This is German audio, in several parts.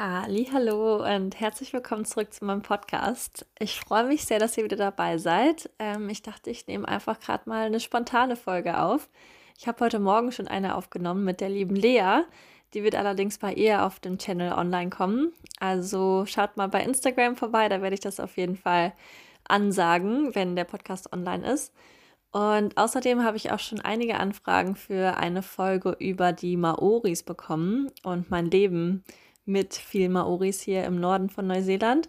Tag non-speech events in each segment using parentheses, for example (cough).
Hallo und herzlich willkommen zurück zu meinem Podcast. Ich freue mich sehr, dass ihr wieder dabei seid. Ähm, ich dachte, ich nehme einfach gerade mal eine spontane Folge auf. Ich habe heute Morgen schon eine aufgenommen mit der lieben Lea. Die wird allerdings bei ihr auf dem Channel online kommen. Also schaut mal bei Instagram vorbei, da werde ich das auf jeden Fall ansagen, wenn der Podcast online ist. Und außerdem habe ich auch schon einige Anfragen für eine Folge über die Maoris bekommen und mein Leben mit vielen Maoris hier im Norden von Neuseeland.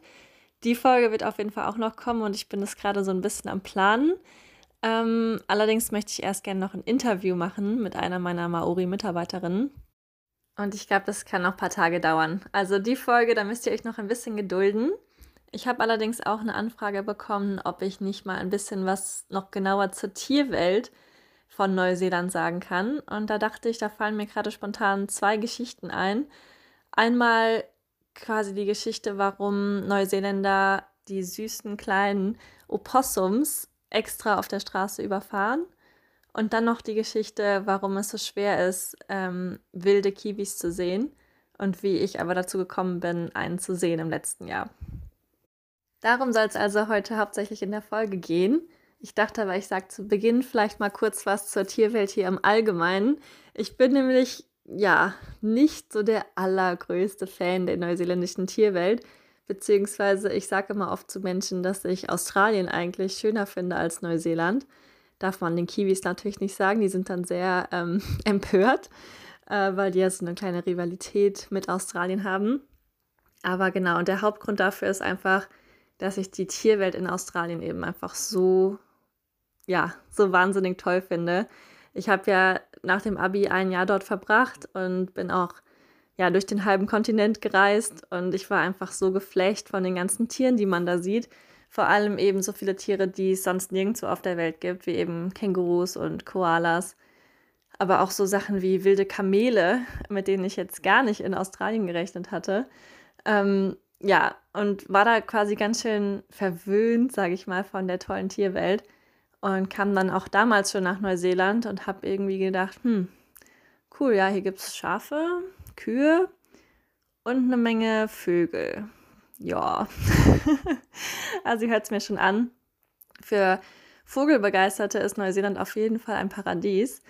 Die Folge wird auf jeden Fall auch noch kommen und ich bin es gerade so ein bisschen am Planen. Ähm, allerdings möchte ich erst gerne noch ein Interview machen mit einer meiner Maori-Mitarbeiterinnen. Und ich glaube, das kann noch ein paar Tage dauern. Also die Folge, da müsst ihr euch noch ein bisschen gedulden. Ich habe allerdings auch eine Anfrage bekommen, ob ich nicht mal ein bisschen was noch genauer zur Tierwelt von Neuseeland sagen kann. Und da dachte ich, da fallen mir gerade spontan zwei Geschichten ein. Einmal quasi die Geschichte, warum Neuseeländer die süßen kleinen Opossums extra auf der Straße überfahren. Und dann noch die Geschichte, warum es so schwer ist, ähm, wilde Kiwis zu sehen und wie ich aber dazu gekommen bin, einen zu sehen im letzten Jahr. Darum soll es also heute hauptsächlich in der Folge gehen. Ich dachte aber, ich sage zu Beginn vielleicht mal kurz was zur Tierwelt hier im Allgemeinen. Ich bin nämlich ja, nicht so der allergrößte Fan der neuseeländischen Tierwelt. Beziehungsweise ich sage immer oft zu Menschen, dass ich Australien eigentlich schöner finde als Neuseeland. Darf man den Kiwis natürlich nicht sagen, die sind dann sehr ähm, (laughs) empört, äh, weil die ja so eine kleine Rivalität mit Australien haben. Aber genau, und der Hauptgrund dafür ist einfach, dass ich die Tierwelt in Australien eben einfach so, ja, so wahnsinnig toll finde. Ich habe ja nach dem Abi ein Jahr dort verbracht und bin auch ja durch den halben Kontinent gereist und ich war einfach so geflecht von den ganzen Tieren, die man da sieht. Vor allem eben so viele Tiere, die es sonst nirgendwo auf der Welt gibt, wie eben Kängurus und Koalas. Aber auch so Sachen wie wilde Kamele, mit denen ich jetzt gar nicht in Australien gerechnet hatte. Ähm, ja, und war da quasi ganz schön verwöhnt, sage ich mal, von der tollen Tierwelt und kam dann auch damals schon nach Neuseeland und habe irgendwie gedacht, hm, cool, ja, hier gibt es Schafe, Kühe und eine Menge Vögel. Ja, (laughs) also hört es mir schon an. Für Vogelbegeisterte ist Neuseeland auf jeden Fall ein Paradies.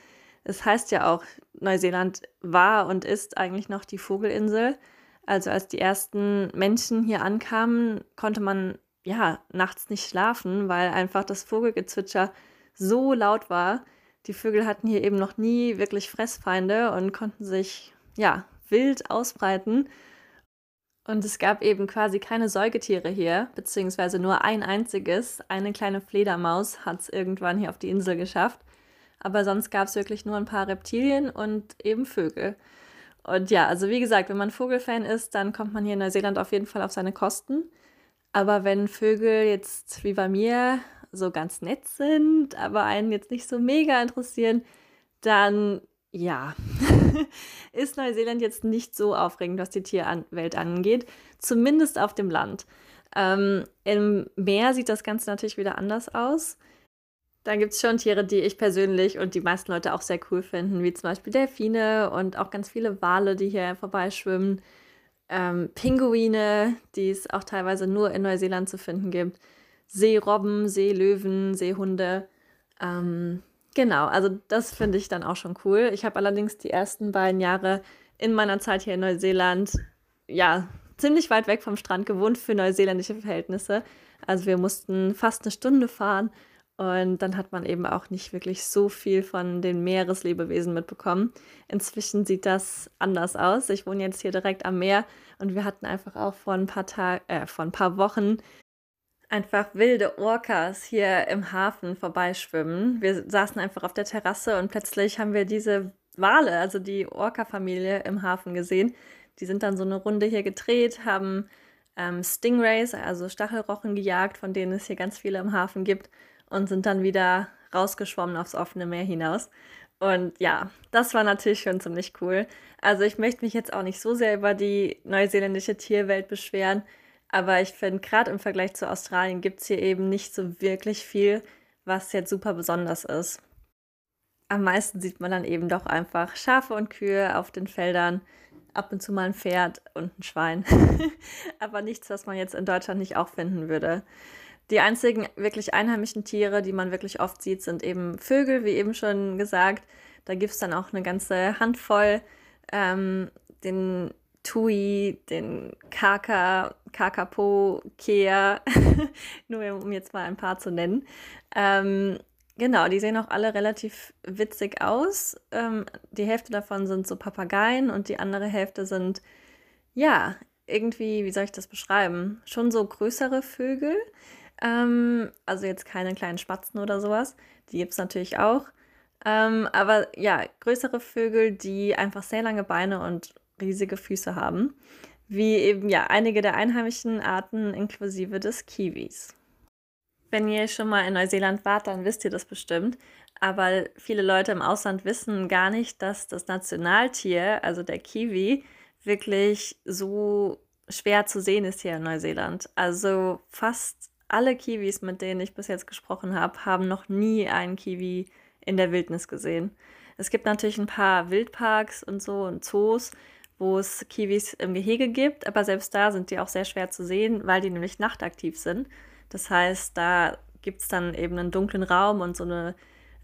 Es heißt ja auch, Neuseeland war und ist eigentlich noch die Vogelinsel. Also als die ersten Menschen hier ankamen, konnte man ja, nachts nicht schlafen, weil einfach das Vogelgezwitscher so laut war. Die Vögel hatten hier eben noch nie wirklich Fressfeinde und konnten sich, ja, wild ausbreiten. Und es gab eben quasi keine Säugetiere hier, beziehungsweise nur ein einziges. Eine kleine Fledermaus hat es irgendwann hier auf die Insel geschafft. Aber sonst gab es wirklich nur ein paar Reptilien und eben Vögel. Und ja, also wie gesagt, wenn man Vogelfan ist, dann kommt man hier in Neuseeland auf jeden Fall auf seine Kosten. Aber wenn Vögel jetzt wie bei mir so ganz nett sind, aber einen jetzt nicht so mega interessieren, dann ja, (laughs) ist Neuseeland jetzt nicht so aufregend, was die Tierwelt angeht, zumindest auf dem Land. Ähm, Im Meer sieht das Ganze natürlich wieder anders aus. Da gibt es schon Tiere, die ich persönlich und die meisten Leute auch sehr cool finden, wie zum Beispiel Delfine und auch ganz viele Wale, die hier vorbeischwimmen ähm, Pinguine, die es auch teilweise nur in Neuseeland zu finden gibt, Seerobben, Seelöwen, Seehunde. Ähm, genau, also das finde ich dann auch schon cool. Ich habe allerdings die ersten beiden Jahre in meiner Zeit hier in Neuseeland, ja, ziemlich weit weg vom Strand gewohnt für neuseeländische Verhältnisse. Also wir mussten fast eine Stunde fahren und dann hat man eben auch nicht wirklich so viel von den Meereslebewesen mitbekommen. Inzwischen sieht das anders aus. Ich wohne jetzt hier direkt am Meer und wir hatten einfach auch vor ein paar Tagen, äh, vor ein paar Wochen einfach wilde Orcas hier im Hafen vorbeischwimmen. Wir saßen einfach auf der Terrasse und plötzlich haben wir diese Wale, also die Orca-Familie im Hafen gesehen. Die sind dann so eine Runde hier gedreht, haben ähm, Stingrays, also Stachelrochen gejagt, von denen es hier ganz viele im Hafen gibt und sind dann wieder rausgeschwommen aufs offene Meer hinaus. Und ja, das war natürlich schon ziemlich cool. Also ich möchte mich jetzt auch nicht so sehr über die neuseeländische Tierwelt beschweren, aber ich finde, gerade im Vergleich zu Australien gibt es hier eben nicht so wirklich viel, was jetzt super besonders ist. Am meisten sieht man dann eben doch einfach Schafe und Kühe auf den Feldern. ab und zu mal ein Pferd und ein Schwein. (laughs) Aber nichts, was man jetzt in Deutschland nicht auch finden würde. Die einzigen wirklich einheimischen Tiere, die man wirklich oft sieht, sind eben Vögel, wie eben schon gesagt. Da gibt es dann auch eine ganze Handvoll. Ähm, den Tui, den Kaka, Kakapo, Kea, (laughs) nur um jetzt mal ein paar zu nennen. Ähm, genau, die sehen auch alle relativ witzig aus. Ähm, die Hälfte davon sind so Papageien und die andere Hälfte sind, ja, irgendwie, wie soll ich das beschreiben? Schon so größere Vögel. Ähm, also jetzt keine kleinen Spatzen oder sowas. Die gibt es natürlich auch. Ähm, aber ja, größere Vögel, die einfach sehr lange Beine und riesige Füße haben. Wie eben ja einige der einheimischen Arten inklusive des Kiwis. Wenn ihr schon mal in Neuseeland wart, dann wisst ihr das bestimmt. Aber viele Leute im Ausland wissen gar nicht, dass das Nationaltier, also der Kiwi, wirklich so schwer zu sehen ist hier in Neuseeland. Also fast alle Kiwis, mit denen ich bis jetzt gesprochen habe, haben noch nie einen Kiwi in der Wildnis gesehen. Es gibt natürlich ein paar Wildparks und so und Zoos, wo es Kiwis im Gehege gibt, aber selbst da sind die auch sehr schwer zu sehen, weil die nämlich nachtaktiv sind. Das heißt, da gibt es dann eben einen dunklen Raum und so eine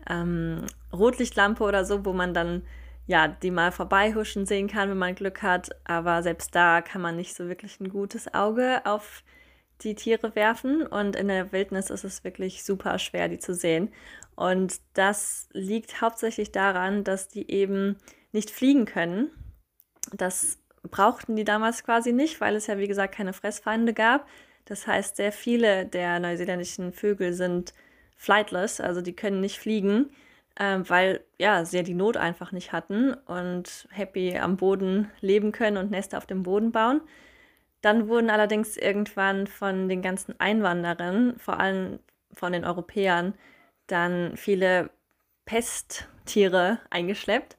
ähm, Rotlichtlampe oder so, wo man dann ja die mal vorbeihuschen sehen kann, wenn man Glück hat. Aber selbst da kann man nicht so wirklich ein gutes Auge auf die Tiere werfen und in der Wildnis ist es wirklich super schwer, die zu sehen. Und das liegt hauptsächlich daran, dass die eben nicht fliegen können. Das brauchten die damals quasi nicht, weil es ja wie gesagt keine Fressfeinde gab. Das heißt, sehr viele der neuseeländischen Vögel sind flightless, also die können nicht fliegen, äh, weil ja, sie ja die Not einfach nicht hatten und happy am Boden leben können und Nester auf dem Boden bauen. Dann wurden allerdings irgendwann von den ganzen Einwanderern, vor allem von den Europäern, dann viele Pesttiere eingeschleppt.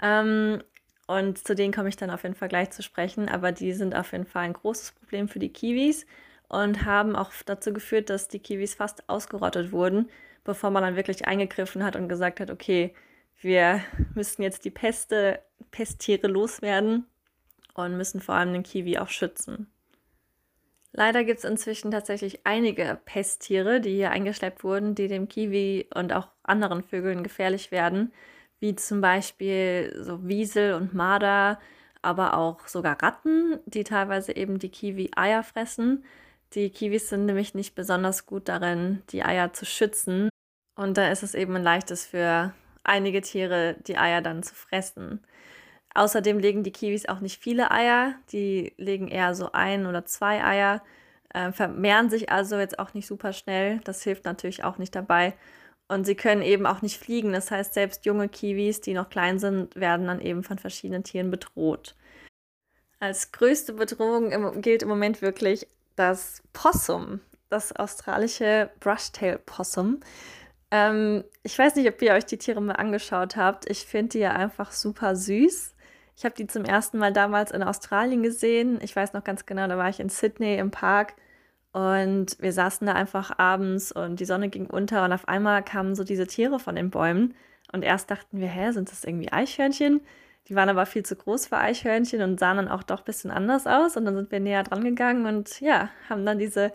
Ähm, und zu denen komme ich dann auf jeden Fall gleich zu sprechen. Aber die sind auf jeden Fall ein großes Problem für die Kiwis und haben auch dazu geführt, dass die Kiwis fast ausgerottet wurden, bevor man dann wirklich eingegriffen hat und gesagt hat, okay, wir müssen jetzt die Peste, Pesttiere loswerden und müssen vor allem den Kiwi auch schützen. Leider gibt es inzwischen tatsächlich einige Pesttiere, die hier eingeschleppt wurden, die dem Kiwi und auch anderen Vögeln gefährlich werden, wie zum Beispiel so Wiesel und Marder, aber auch sogar Ratten, die teilweise eben die Kiwi-Eier fressen. Die Kiwis sind nämlich nicht besonders gut darin, die Eier zu schützen. Und da ist es eben ein leichtes für einige Tiere, die Eier dann zu fressen. Außerdem legen die Kiwis auch nicht viele Eier. Die legen eher so ein oder zwei Eier, äh, vermehren sich also jetzt auch nicht super schnell. Das hilft natürlich auch nicht dabei. Und sie können eben auch nicht fliegen. Das heißt, selbst junge Kiwis, die noch klein sind, werden dann eben von verschiedenen Tieren bedroht. Als größte Bedrohung im, gilt im Moment wirklich das Possum, das australische Brushtail Possum. Ähm, ich weiß nicht, ob ihr euch die Tiere mal angeschaut habt. Ich finde die ja einfach super süß. Ich habe die zum ersten Mal damals in Australien gesehen. Ich weiß noch ganz genau, da war ich in Sydney im Park und wir saßen da einfach abends und die Sonne ging unter und auf einmal kamen so diese Tiere von den Bäumen und erst dachten wir, hä, sind das irgendwie Eichhörnchen? Die waren aber viel zu groß für Eichhörnchen und sahen dann auch doch ein bisschen anders aus und dann sind wir näher dran gegangen und ja, haben dann diese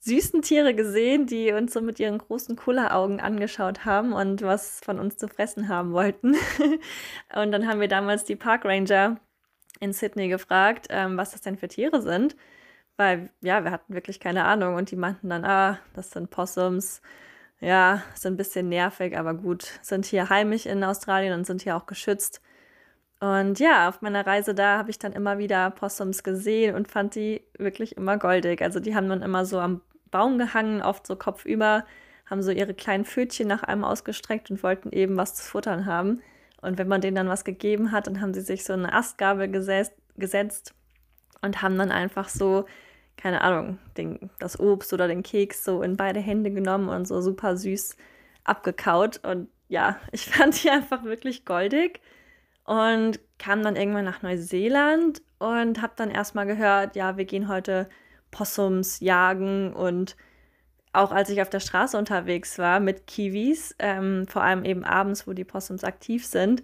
süßen Tiere gesehen, die uns so mit ihren großen Kulleraugen angeschaut haben und was von uns zu fressen haben wollten. (laughs) und dann haben wir damals die Park Ranger in Sydney gefragt, ähm, was das denn für Tiere sind. Weil, ja, wir hatten wirklich keine Ahnung. Und die meinten dann, ah, das sind Possums. Ja, sind ein bisschen nervig, aber gut, sind hier heimisch in Australien und sind hier auch geschützt. Und ja, auf meiner Reise da habe ich dann immer wieder Possums gesehen und fand die wirklich immer goldig. Also die haben dann immer so am Baum gehangen, oft so kopfüber, haben so ihre kleinen Pfötchen nach einem ausgestreckt und wollten eben was zu futtern haben. Und wenn man denen dann was gegeben hat, dann haben sie sich so eine Astgabel gesetzt, gesetzt und haben dann einfach so, keine Ahnung, den, das Obst oder den Keks so in beide Hände genommen und so super süß abgekaut. Und ja, (laughs) ich fand die einfach wirklich goldig und kam dann irgendwann nach Neuseeland und habe dann erstmal gehört, ja, wir gehen heute Possums jagen und auch als ich auf der Straße unterwegs war mit Kiwis, ähm, vor allem eben abends, wo die Possums aktiv sind,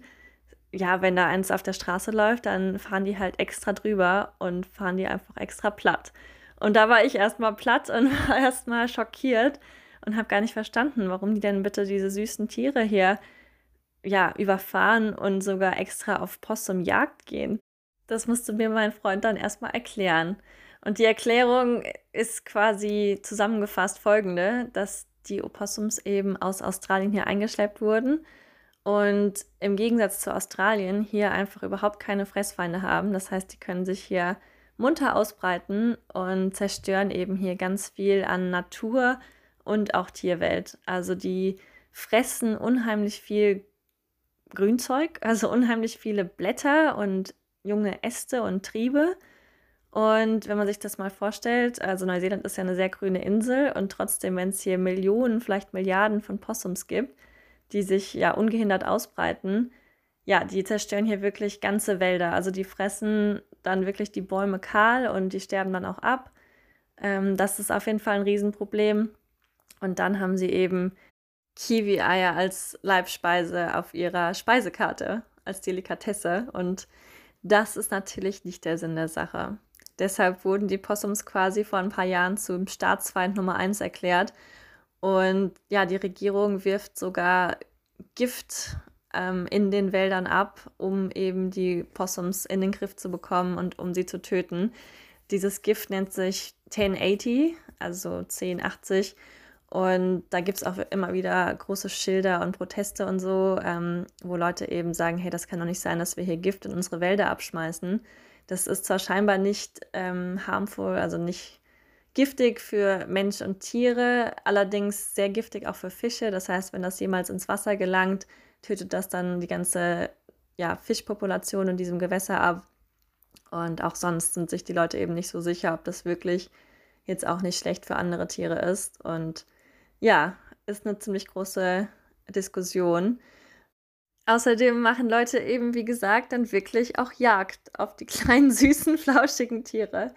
ja, wenn da eins auf der Straße läuft, dann fahren die halt extra drüber und fahren die einfach extra platt. Und da war ich erstmal platt und (laughs) war erstmal schockiert und habe gar nicht verstanden, warum die denn bitte diese süßen Tiere hier ja überfahren und sogar extra auf Possumjagd gehen. Das musste mir mein Freund dann erstmal erklären. Und die Erklärung ist quasi zusammengefasst folgende, dass die Opossums eben aus Australien hier eingeschleppt wurden und im Gegensatz zu Australien hier einfach überhaupt keine Fressfeinde haben. Das heißt, die können sich hier munter ausbreiten und zerstören eben hier ganz viel an Natur und auch Tierwelt. Also die fressen unheimlich viel Grünzeug, also unheimlich viele Blätter und junge Äste und Triebe. Und wenn man sich das mal vorstellt, also Neuseeland ist ja eine sehr grüne Insel und trotzdem, wenn es hier Millionen, vielleicht Milliarden von Possums gibt, die sich ja ungehindert ausbreiten, ja, die zerstören hier wirklich ganze Wälder. Also die fressen dann wirklich die Bäume kahl und die sterben dann auch ab. Ähm, das ist auf jeden Fall ein Riesenproblem. Und dann haben sie eben Kiwi-Eier als Leibspeise auf ihrer Speisekarte, als Delikatesse. Und das ist natürlich nicht der Sinn der Sache. Deshalb wurden die Possums quasi vor ein paar Jahren zum Staatsfeind Nummer 1 erklärt und ja, die Regierung wirft sogar Gift ähm, in den Wäldern ab, um eben die Possums in den Griff zu bekommen und um sie zu töten. Dieses Gift nennt sich 1080, also 1080. Und da gibt es auch immer wieder große Schilder und Proteste und so, ähm, wo Leute eben sagen, hey, das kann doch nicht sein, dass wir hier Gift in unsere Wälder abschmeißen. Das ist zwar scheinbar nicht ähm, harmful, also nicht giftig für Mensch und Tiere, allerdings sehr giftig auch für Fische. Das heißt, wenn das jemals ins Wasser gelangt, tötet das dann die ganze ja, Fischpopulation in diesem Gewässer ab. Und auch sonst sind sich die Leute eben nicht so sicher, ob das wirklich jetzt auch nicht schlecht für andere Tiere ist. Und ja, ist eine ziemlich große Diskussion. Außerdem machen Leute eben, wie gesagt, dann wirklich auch Jagd auf die (laughs) kleinen, süßen, flauschigen Tiere.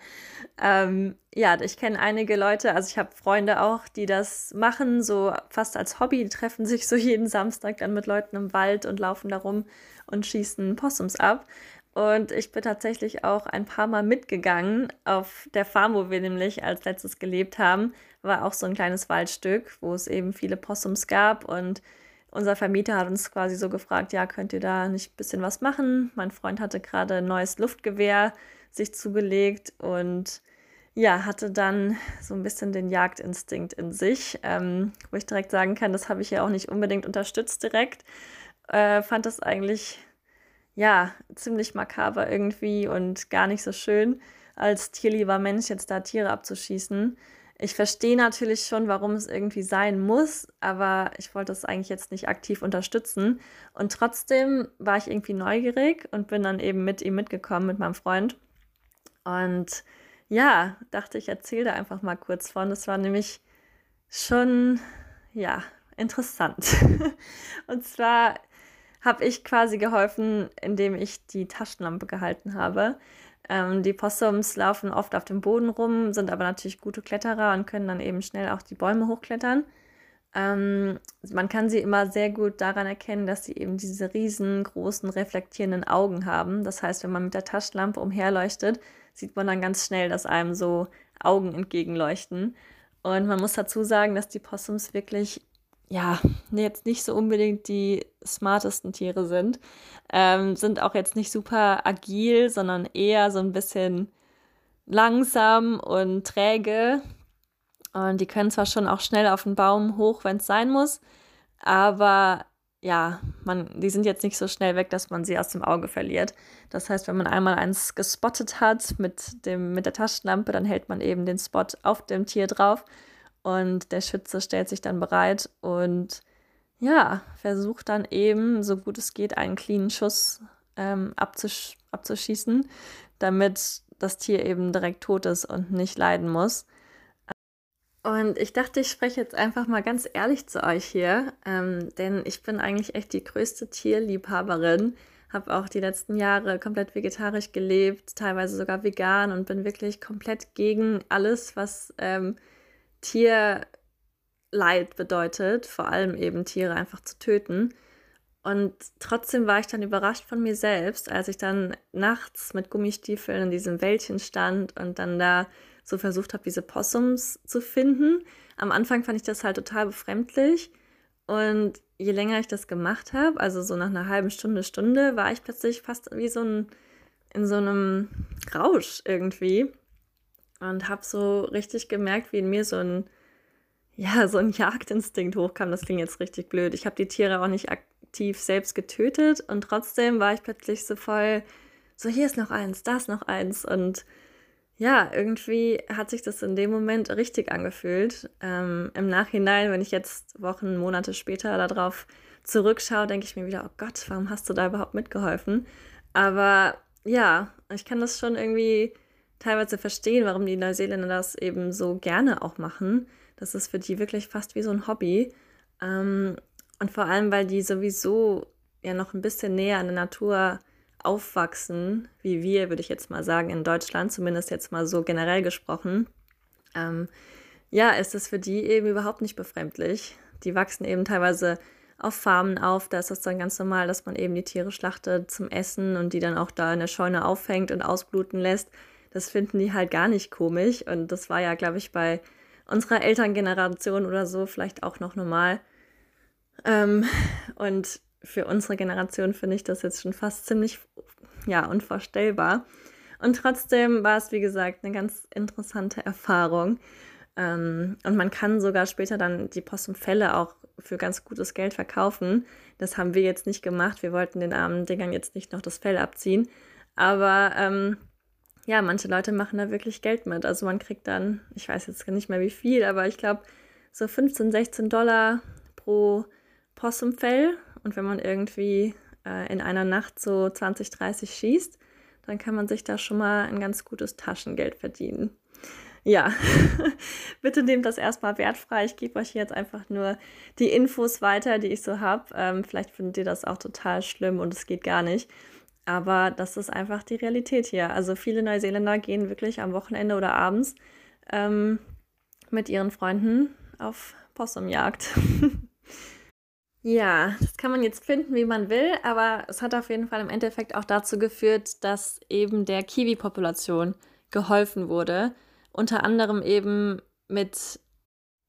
Ähm, ja, ich kenne einige Leute, also ich habe Freunde auch, die das machen, so fast als Hobby, die treffen sich so (laughs) jeden Samstag dann mit Leuten im Wald und laufen da rum und schießen Possums ab. Und ich bin tatsächlich auch ein paar Mal mitgegangen auf der Farm, wo wir nämlich als letztes gelebt haben, war auch so ein kleines Waldstück, wo es eben viele Possums gab und unser Vermieter hat uns quasi so gefragt, ja, könnt ihr da nicht ein bisschen was machen? Mein Freund hatte gerade ein neues Luftgewehr sich zugelegt und ja, hatte dann so ein bisschen den Jagdinstinkt in sich, ähm, wo ich direkt sagen kann, das habe ich ja auch nicht unbedingt unterstützt direkt. Äh, fand das eigentlich, ja, ziemlich makaber irgendwie und gar nicht so schön, als tierlieber Mensch jetzt da Tiere abzuschießen. Ich verstehe natürlich schon, warum es irgendwie sein muss, aber ich wollte es eigentlich jetzt nicht aktiv unterstützen. Und trotzdem war ich irgendwie neugierig und bin dann eben mit ihm mitgekommen, mit meinem Freund. Und ja, dachte ich, erzähle da einfach mal kurz von. Das war nämlich schon, ja, interessant. (laughs) und zwar habe ich quasi geholfen, indem ich die Taschenlampe gehalten habe. Ähm, die Possums laufen oft auf dem Boden rum, sind aber natürlich gute Kletterer und können dann eben schnell auch die Bäume hochklettern. Ähm, man kann sie immer sehr gut daran erkennen, dass sie eben diese riesengroßen reflektierenden Augen haben. Das heißt, wenn man mit der Taschenlampe umherleuchtet, sieht man dann ganz schnell, dass einem so Augen entgegenleuchten. Und man muss dazu sagen, dass die Possums wirklich ja, jetzt nicht so unbedingt die smartesten Tiere sind. Ähm, sind auch jetzt nicht super agil, sondern eher so ein bisschen langsam und träge. Und die können zwar schon auch schnell auf den Baum hoch, wenn es sein muss, aber ja, man, die sind jetzt nicht so schnell weg, dass man sie aus dem Auge verliert. Das heißt, wenn man einmal eins gespottet hat mit, dem, mit der Taschenlampe, dann hält man eben den Spot auf dem Tier drauf und der Schütze stellt sich dann bereit und ja, versucht dann eben, so gut es geht, einen cleanen Schuss ähm, abzusch abzuschießen, damit das Tier eben direkt tot ist und nicht leiden muss. Und ich dachte, ich spreche jetzt einfach mal ganz ehrlich zu euch hier, ähm, denn ich bin eigentlich echt die größte Tierliebhaberin. Habe auch die letzten Jahre komplett vegetarisch gelebt, teilweise sogar vegan und bin wirklich komplett gegen alles, was ähm, Tierleid bedeutet, vor allem eben Tiere einfach zu töten. Und trotzdem war ich dann überrascht von mir selbst, als ich dann nachts mit Gummistiefeln in diesem Wäldchen stand und dann da so versucht habe, diese Possums zu finden. Am Anfang fand ich das halt total befremdlich. Und je länger ich das gemacht habe, also so nach einer halben Stunde, Stunde, war ich plötzlich fast wie so ein, in so einem Rausch irgendwie. Und habe so richtig gemerkt, wie in mir so ein, ja, so ein Jagdinstinkt hochkam. Das klingt jetzt richtig blöd. Ich habe die Tiere auch nicht aktiv selbst getötet und trotzdem war ich plötzlich so voll, so hier ist noch eins, da ist noch eins und ja, irgendwie hat sich das in dem Moment richtig angefühlt. Ähm, Im Nachhinein, wenn ich jetzt Wochen, Monate später darauf zurückschaue, denke ich mir wieder, oh Gott, warum hast du da überhaupt mitgeholfen? Aber ja, ich kann das schon irgendwie teilweise verstehen, warum die Neuseeländer das eben so gerne auch machen. Das ist für die wirklich fast wie so ein Hobby. Ähm, und vor allem, weil die sowieso ja noch ein bisschen näher an der Natur aufwachsen, wie wir, würde ich jetzt mal sagen, in Deutschland, zumindest jetzt mal so generell gesprochen, ähm, ja, ist es für die eben überhaupt nicht befremdlich. Die wachsen eben teilweise auf Farmen auf, da ist das dann ganz normal, dass man eben die Tiere schlachtet zum Essen und die dann auch da in der Scheune aufhängt und ausbluten lässt. Das finden die halt gar nicht komisch und das war ja, glaube ich, bei unserer Elterngeneration oder so vielleicht auch noch normal. Ähm, und für unsere Generation finde ich das jetzt schon fast ziemlich ja, unvorstellbar. Und trotzdem war es, wie gesagt, eine ganz interessante Erfahrung. Ähm, und man kann sogar später dann die Possumfälle auch für ganz gutes Geld verkaufen. Das haben wir jetzt nicht gemacht. Wir wollten den armen Dingern jetzt nicht noch das Fell abziehen. Aber ähm, ja, manche Leute machen da wirklich Geld mit. Also man kriegt dann, ich weiß jetzt nicht mehr wie viel, aber ich glaube so 15, 16 Dollar pro Possumfell. Und wenn man irgendwie äh, in einer Nacht so 20, 30 schießt, dann kann man sich da schon mal ein ganz gutes Taschengeld verdienen. Ja, (laughs) bitte nehmt das erstmal wertfrei. Ich gebe euch jetzt einfach nur die Infos weiter, die ich so habe. Ähm, vielleicht findet ihr das auch total schlimm und es geht gar nicht. Aber das ist einfach die Realität hier. Also viele Neuseeländer gehen wirklich am Wochenende oder abends ähm, mit ihren Freunden auf Possumjagd. (laughs) Ja, das kann man jetzt finden, wie man will, aber es hat auf jeden Fall im Endeffekt auch dazu geführt, dass eben der Kiwi-Population geholfen wurde. Unter anderem eben mit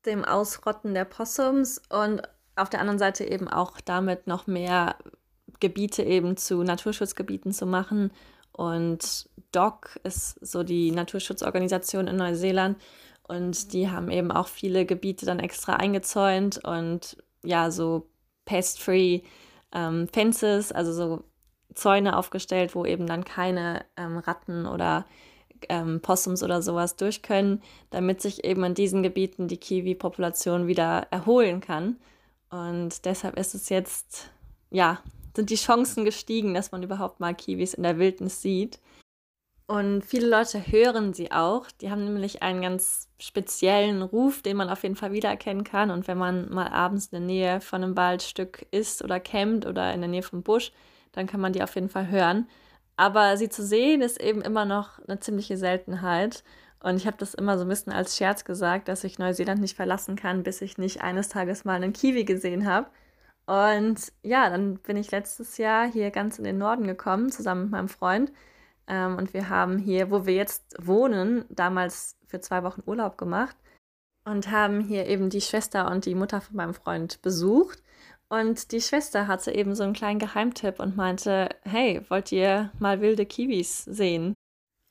dem Ausrotten der Possums und auf der anderen Seite eben auch damit noch mehr Gebiete eben zu Naturschutzgebieten zu machen. Und DOC ist so die Naturschutzorganisation in Neuseeland und die haben eben auch viele Gebiete dann extra eingezäunt und ja, so pest-free ähm, Fences, also so Zäune aufgestellt, wo eben dann keine ähm, Ratten oder ähm, Possums oder sowas durch können, damit sich eben in diesen Gebieten die Kiwi-Population wieder erholen kann. Und deshalb ist es jetzt, ja, sind die Chancen gestiegen, dass man überhaupt mal Kiwis in der Wildnis sieht. Und viele Leute hören sie auch. Die haben nämlich einen ganz speziellen Ruf, den man auf jeden Fall wiedererkennen kann. Und wenn man mal abends in der Nähe von einem Waldstück ist oder campt oder in der Nähe vom Busch, dann kann man die auf jeden Fall hören. Aber sie zu sehen ist eben immer noch eine ziemliche Seltenheit. Und ich habe das immer so ein bisschen als Scherz gesagt, dass ich Neuseeland nicht verlassen kann, bis ich nicht eines Tages mal einen Kiwi gesehen habe. Und ja, dann bin ich letztes Jahr hier ganz in den Norden gekommen, zusammen mit meinem Freund. Ähm, und wir haben hier, wo wir jetzt wohnen, damals für zwei Wochen Urlaub gemacht und haben hier eben die Schwester und die Mutter von meinem Freund besucht. Und die Schwester hatte eben so einen kleinen Geheimtipp und meinte, hey, wollt ihr mal wilde Kiwis sehen?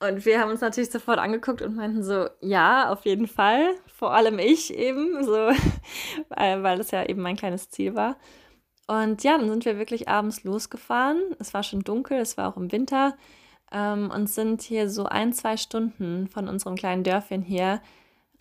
Und wir haben uns natürlich sofort angeguckt und meinten so, ja, auf jeden Fall. Vor allem ich eben, so, (laughs) weil das ja eben mein kleines Ziel war. Und ja, dann sind wir wirklich abends losgefahren. Es war schon dunkel, es war auch im Winter ähm, und sind hier so ein, zwei Stunden von unserem kleinen Dörfchen hier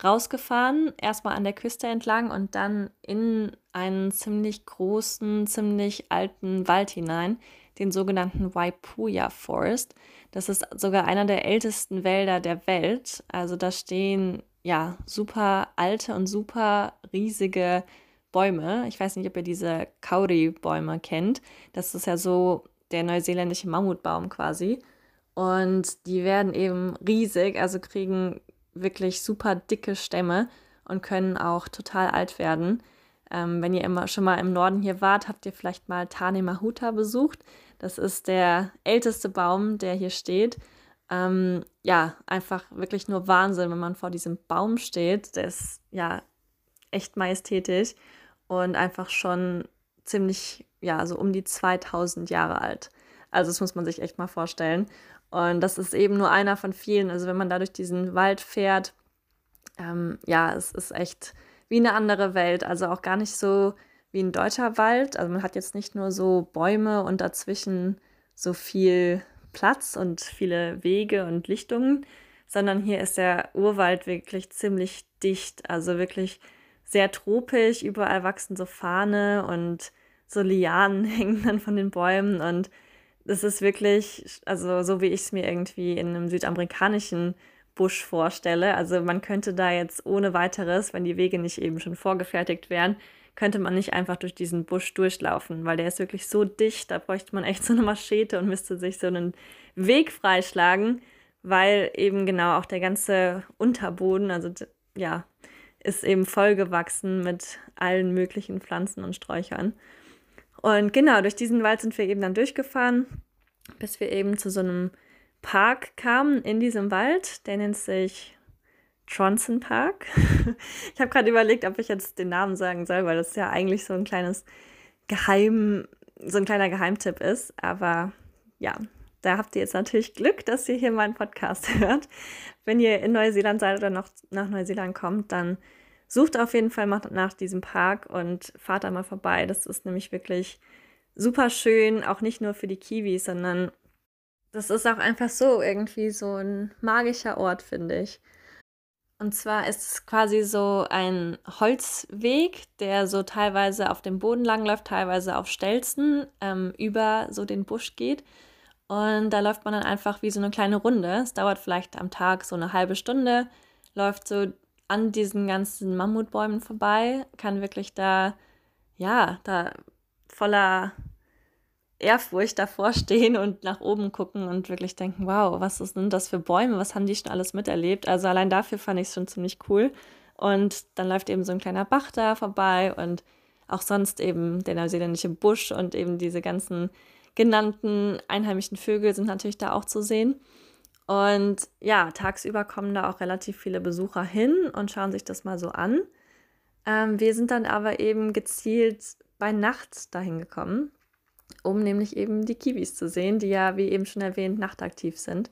rausgefahren, erstmal an der Küste entlang und dann in einen ziemlich großen, ziemlich alten Wald hinein, den sogenannten Waipuya Forest. Das ist sogar einer der ältesten Wälder der Welt. Also da stehen ja super alte und super riesige Bäume. Ich weiß nicht, ob ihr diese Kauri-Bäume kennt. Das ist ja so der neuseeländische Mammutbaum quasi. Und die werden eben riesig, also kriegen wirklich super dicke Stämme und können auch total alt werden. Ähm, wenn ihr immer schon mal im Norden hier wart, habt ihr vielleicht mal Tane Mahuta besucht. Das ist der älteste Baum, der hier steht. Ähm, ja, einfach wirklich nur Wahnsinn, wenn man vor diesem Baum steht. Der ist ja echt majestätisch und einfach schon ziemlich, ja, so um die 2000 Jahre alt. Also das muss man sich echt mal vorstellen. Und das ist eben nur einer von vielen. Also wenn man da durch diesen Wald fährt, ähm, ja, es ist echt wie eine andere Welt. Also auch gar nicht so wie ein deutscher Wald. Also man hat jetzt nicht nur so Bäume und dazwischen so viel Platz und viele Wege und Lichtungen, sondern hier ist der Urwald wirklich ziemlich dicht. Also wirklich sehr tropisch. Überall wachsen so Fahne und so Lianen (laughs) hängen dann von den Bäumen und das ist wirklich, also so wie ich es mir irgendwie in einem südamerikanischen Busch vorstelle. Also man könnte da jetzt ohne weiteres, wenn die Wege nicht eben schon vorgefertigt wären, könnte man nicht einfach durch diesen Busch durchlaufen, weil der ist wirklich so dicht, da bräuchte man echt so eine Maschete und müsste sich so einen Weg freischlagen, weil eben genau auch der ganze Unterboden, also ja, ist eben vollgewachsen mit allen möglichen Pflanzen und Sträuchern. Und genau, durch diesen Wald sind wir eben dann durchgefahren, bis wir eben zu so einem Park kamen in diesem Wald. Der nennt sich Tronson Park. (laughs) ich habe gerade überlegt, ob ich jetzt den Namen sagen soll, weil das ja eigentlich so ein kleines Geheim, so ein kleiner Geheimtipp ist. Aber ja, da habt ihr jetzt natürlich Glück, dass ihr hier meinen Podcast (laughs) hört. Wenn ihr in Neuseeland seid oder noch nach Neuseeland kommt, dann sucht auf jeden Fall nach, nach diesem Park und fahrt da mal vorbei. Das ist nämlich wirklich super schön, auch nicht nur für die Kiwis, sondern das ist auch einfach so irgendwie so ein magischer Ort, finde ich. Und zwar ist es quasi so ein Holzweg, der so teilweise auf dem Boden langläuft, teilweise auf Stelzen ähm, über so den Busch geht. Und da läuft man dann einfach wie so eine kleine Runde. Es dauert vielleicht am Tag so eine halbe Stunde, läuft so an diesen ganzen Mammutbäumen vorbei, kann wirklich da, ja, da voller Ehrfurcht davor stehen und nach oben gucken und wirklich denken, wow, was sind das für Bäume, was haben die schon alles miterlebt? Also allein dafür fand ich es schon ziemlich cool. Und dann läuft eben so ein kleiner Bach da vorbei und auch sonst eben der neuseeländische Busch und eben diese ganzen genannten einheimischen Vögel sind natürlich da auch zu sehen. Und ja, tagsüber kommen da auch relativ viele Besucher hin und schauen sich das mal so an. Ähm, wir sind dann aber eben gezielt bei Nacht dahin gekommen, um nämlich eben die Kiwis zu sehen, die ja, wie eben schon erwähnt, nachtaktiv sind.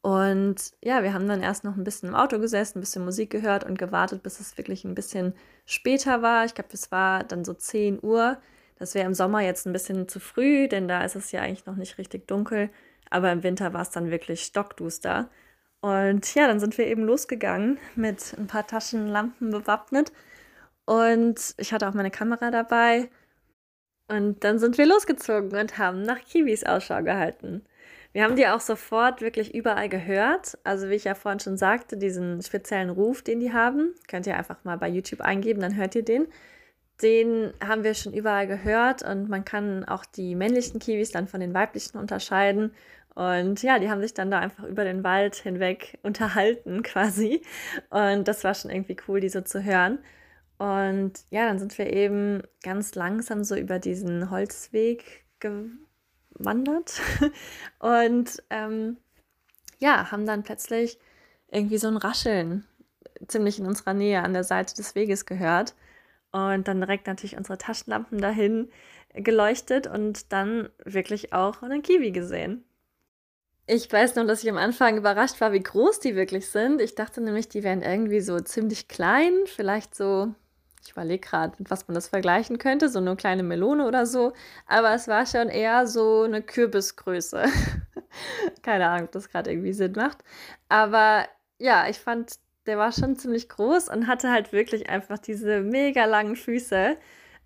Und ja, wir haben dann erst noch ein bisschen im Auto gesessen, ein bisschen Musik gehört und gewartet, bis es wirklich ein bisschen später war. Ich glaube, es war dann so 10 Uhr. Das wäre im Sommer jetzt ein bisschen zu früh, denn da ist es ja eigentlich noch nicht richtig dunkel. Aber im Winter war es dann wirklich stockduster. Und ja, dann sind wir eben losgegangen mit ein paar Taschenlampen bewappnet. Und ich hatte auch meine Kamera dabei. Und dann sind wir losgezogen und haben nach Kiwis Ausschau gehalten. Wir haben die auch sofort wirklich überall gehört. Also wie ich ja vorhin schon sagte, diesen speziellen Ruf, den die haben, könnt ihr einfach mal bei YouTube eingeben, dann hört ihr den. Den haben wir schon überall gehört und man kann auch die männlichen Kiwis dann von den weiblichen unterscheiden. Und ja, die haben sich dann da einfach über den Wald hinweg unterhalten (laughs) quasi. Und das war schon irgendwie cool, die so zu hören. Und ja, dann sind wir eben ganz langsam so über diesen Holzweg gewandert. (laughs) Und ähm, ja, haben dann plötzlich irgendwie so ein Rascheln ziemlich in unserer Nähe an der Seite des Weges gehört. Und dann direkt natürlich unsere Taschenlampen dahin geleuchtet und dann wirklich auch einen Kiwi gesehen. Ich weiß noch, dass ich am Anfang überrascht war, wie groß die wirklich sind. Ich dachte nämlich, die wären irgendwie so ziemlich klein, vielleicht so, ich überlege gerade, mit was man das vergleichen könnte, so eine kleine Melone oder so. Aber es war schon eher so eine Kürbisgröße. (laughs) Keine Ahnung, ob das gerade irgendwie Sinn macht. Aber ja, ich fand, der war schon ziemlich groß und hatte halt wirklich einfach diese mega langen Füße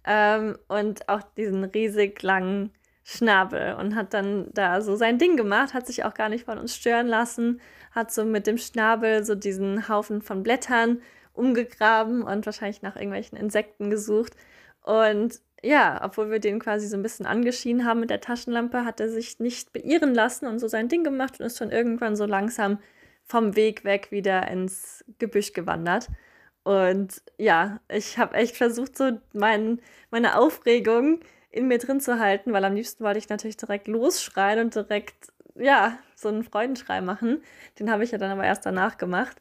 ähm, und auch diesen riesig langen Schnabel und hat dann da so sein Ding gemacht, hat sich auch gar nicht von uns stören lassen, hat so mit dem Schnabel so diesen Haufen von Blättern umgegraben und wahrscheinlich nach irgendwelchen Insekten gesucht. Und ja, obwohl wir den quasi so ein bisschen angeschienen haben mit der Taschenlampe, hat er sich nicht beirren lassen und so sein Ding gemacht und ist schon irgendwann so langsam vom Weg weg wieder ins Gebüsch gewandert. Und ja, ich habe echt versucht, so mein, meine Aufregung in mir drin zu halten, weil am liebsten wollte ich natürlich direkt losschreien und direkt, ja, so einen Freudenschrei machen. Den habe ich ja dann aber erst danach gemacht.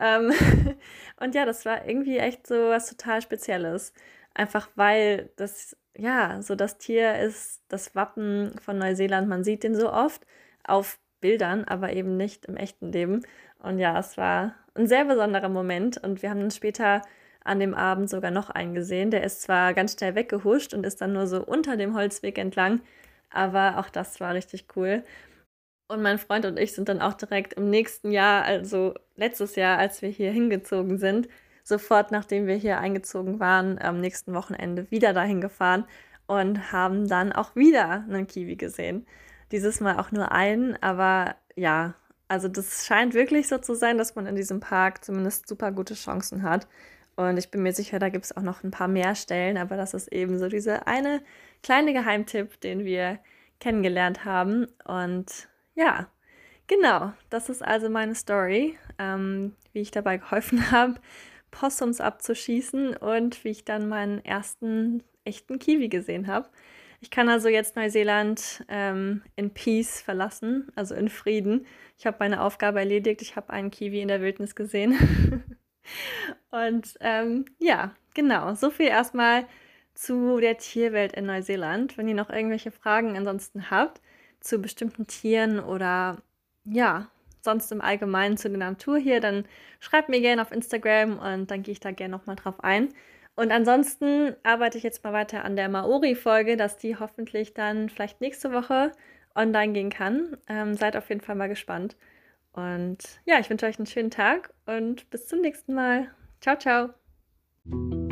Ähm (laughs) und ja, das war irgendwie echt so was total Spezielles. Einfach weil das, ja, so das Tier ist das Wappen von Neuseeland. Man sieht den so oft auf Bildern, aber eben nicht im echten Leben. Und ja, es war ein sehr besonderer Moment und wir haben dann später an dem Abend sogar noch einen gesehen. Der ist zwar ganz schnell weggehuscht und ist dann nur so unter dem Holzweg entlang, aber auch das war richtig cool. Und mein Freund und ich sind dann auch direkt im nächsten Jahr, also letztes Jahr, als wir hier hingezogen sind, sofort nachdem wir hier eingezogen waren, am nächsten Wochenende wieder dahin gefahren und haben dann auch wieder einen Kiwi gesehen. Dieses Mal auch nur einen, aber ja, also das scheint wirklich so zu sein, dass man in diesem Park zumindest super gute Chancen hat. Und ich bin mir sicher, da gibt es auch noch ein paar mehr Stellen, aber das ist eben so dieser eine kleine Geheimtipp, den wir kennengelernt haben. Und ja, genau, das ist also meine Story, ähm, wie ich dabei geholfen (laughs) habe, Possums abzuschießen und wie ich dann meinen ersten echten Kiwi gesehen habe. Ich kann also jetzt Neuseeland ähm, in Peace verlassen, also in Frieden. Ich habe meine Aufgabe erledigt. Ich habe einen Kiwi in der Wildnis gesehen. (laughs) Und ähm, ja, genau. So viel erstmal zu der Tierwelt in Neuseeland. Wenn ihr noch irgendwelche Fragen ansonsten habt zu bestimmten Tieren oder ja, sonst im Allgemeinen zu der Natur hier, dann schreibt mir gerne auf Instagram und dann gehe ich da gerne nochmal drauf ein. Und ansonsten arbeite ich jetzt mal weiter an der Maori-Folge, dass die hoffentlich dann vielleicht nächste Woche online gehen kann. Ähm, seid auf jeden Fall mal gespannt. Und ja, ich wünsche euch einen schönen Tag und bis zum nächsten Mal. Ciao, ciao.